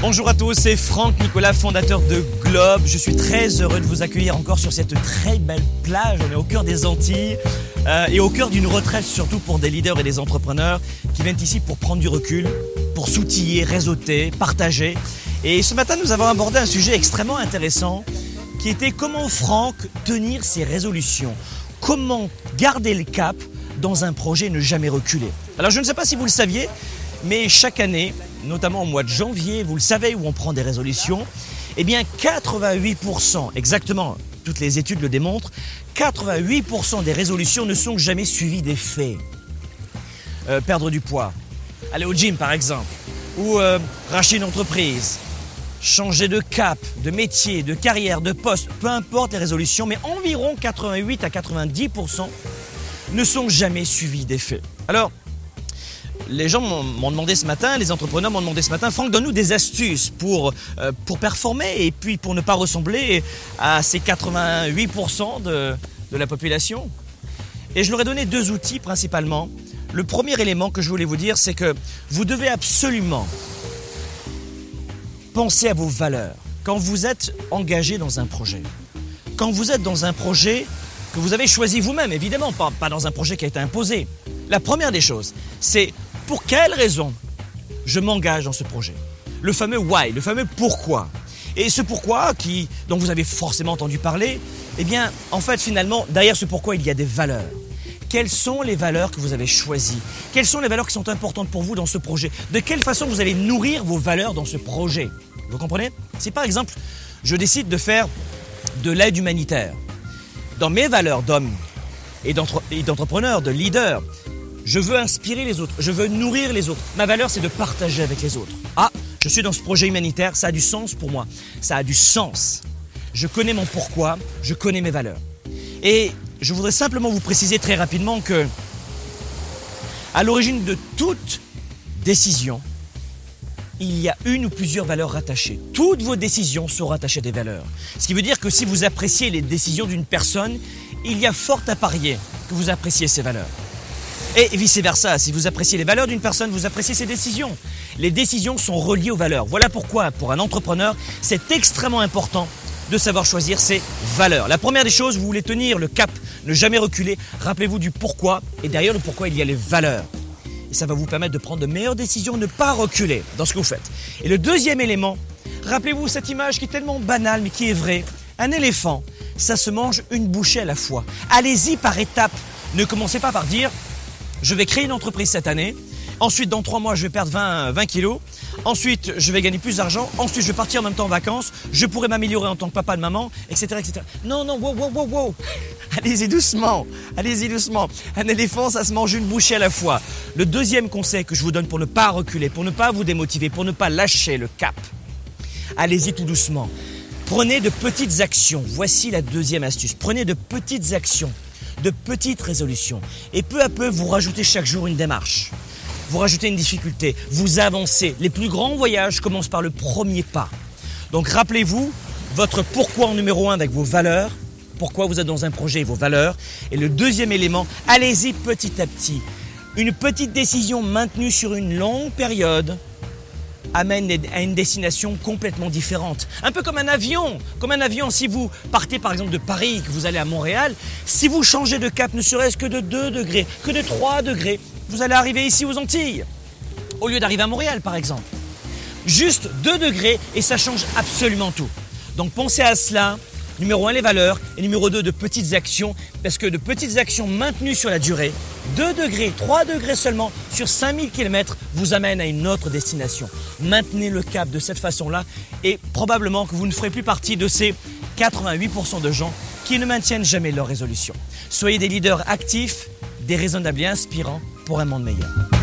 Bonjour à tous, c'est Franck Nicolas, fondateur de Globe. Je suis très heureux de vous accueillir encore sur cette très belle plage. On est au cœur des Antilles euh, et au cœur d'une retraite surtout pour des leaders et des entrepreneurs qui viennent ici pour prendre du recul, pour s'outiller, réseauter, partager. Et ce matin, nous avons abordé un sujet extrêmement intéressant qui était comment Franck tenir ses résolutions, comment garder le cap dans un projet et ne jamais reculer. Alors je ne sais pas si vous le saviez, mais chaque année, notamment au mois de janvier, vous le savez, où on prend des résolutions, eh bien 88%, exactement, toutes les études le démontrent, 88% des résolutions ne sont jamais suivies des faits. Euh, perdre du poids, aller au gym par exemple, ou euh, racheter une entreprise, changer de cap, de métier, de carrière, de poste, peu importe les résolutions, mais environ 88 à 90% ne sont jamais suivies des faits. Alors, les gens m'ont demandé ce matin, les entrepreneurs m'ont demandé ce matin, Franck, donne-nous des astuces pour, euh, pour performer et puis pour ne pas ressembler à ces 88% de, de la population. Et je leur ai donné deux outils principalement. Le premier élément que je voulais vous dire, c'est que vous devez absolument penser à vos valeurs quand vous êtes engagé dans un projet. Quand vous êtes dans un projet que vous avez choisi vous-même, évidemment, pas, pas dans un projet qui a été imposé. La première des choses, c'est pour quelle raison je m'engage dans ce projet Le fameux why, le fameux pourquoi. Et ce pourquoi, dont vous avez forcément entendu parler, eh bien, en fait, finalement, derrière ce pourquoi, il y a des valeurs. Quelles sont les valeurs que vous avez choisies Quelles sont les valeurs qui sont importantes pour vous dans ce projet De quelle façon vous allez nourrir vos valeurs dans ce projet Vous comprenez Si par exemple, je décide de faire de l'aide humanitaire, dans mes valeurs d'homme et d'entrepreneur, de leader, je veux inspirer les autres, je veux nourrir les autres. Ma valeur, c'est de partager avec les autres. Ah, je suis dans ce projet humanitaire, ça a du sens pour moi. Ça a du sens. Je connais mon pourquoi, je connais mes valeurs. Et je voudrais simplement vous préciser très rapidement que, à l'origine de toute décision, il y a une ou plusieurs valeurs rattachées. Toutes vos décisions sont rattachées à des valeurs. Ce qui veut dire que si vous appréciez les décisions d'une personne, il y a fort à parier que vous appréciez ses valeurs. Et vice-versa, si vous appréciez les valeurs d'une personne, vous appréciez ses décisions. Les décisions sont reliées aux valeurs. Voilà pourquoi, pour un entrepreneur, c'est extrêmement important de savoir choisir ses valeurs. La première des choses, vous voulez tenir le cap, ne jamais reculer. Rappelez-vous du pourquoi, et derrière le pourquoi, il y a les valeurs. Et ça va vous permettre de prendre de meilleures décisions, ne pas reculer dans ce que vous faites. Et le deuxième élément, rappelez-vous cette image qui est tellement banale, mais qui est vraie. Un éléphant, ça se mange une bouchée à la fois. Allez-y par étapes. Ne commencez pas par dire je vais créer une entreprise cette année. Ensuite, dans trois mois, je vais perdre 20, 20 kilos. Ensuite, je vais gagner plus d'argent. Ensuite, je vais partir en même temps en vacances. Je pourrai m'améliorer en tant que papa de maman, etc., etc. Non, non, wow, wow, wow, wow. Allez-y doucement. Allez-y doucement. Un éléphant, ça se mange une bouchée à la fois. Le deuxième conseil que je vous donne pour ne pas reculer, pour ne pas vous démotiver, pour ne pas lâcher le cap. Allez-y tout doucement. Prenez de petites actions. Voici la deuxième astuce. Prenez de petites actions de petites résolutions. Et peu à peu, vous rajoutez chaque jour une démarche. Vous rajoutez une difficulté. Vous avancez. Les plus grands voyages commencent par le premier pas. Donc rappelez-vous votre pourquoi en numéro un avec vos valeurs. Pourquoi vous êtes dans un projet et vos valeurs. Et le deuxième élément, allez-y petit à petit. Une petite décision maintenue sur une longue période amène à une destination complètement différente. Un peu comme un avion. Comme un avion, si vous partez par exemple de Paris, que vous allez à Montréal, si vous changez de cap ne serait-ce que de 2 degrés, que de 3 degrés, vous allez arriver ici aux Antilles, au lieu d'arriver à Montréal par exemple. Juste 2 degrés et ça change absolument tout. Donc pensez à cela. Numéro 1, les valeurs. Et numéro 2, de petites actions. Parce que de petites actions maintenues sur la durée, 2 degrés, 3 degrés seulement sur 5000 km vous amènent à une autre destination. Maintenez le cap de cette façon-là et probablement que vous ne ferez plus partie de ces 88% de gens qui ne maintiennent jamais leur résolution. Soyez des leaders actifs, déraisonnables et inspirants pour un monde meilleur.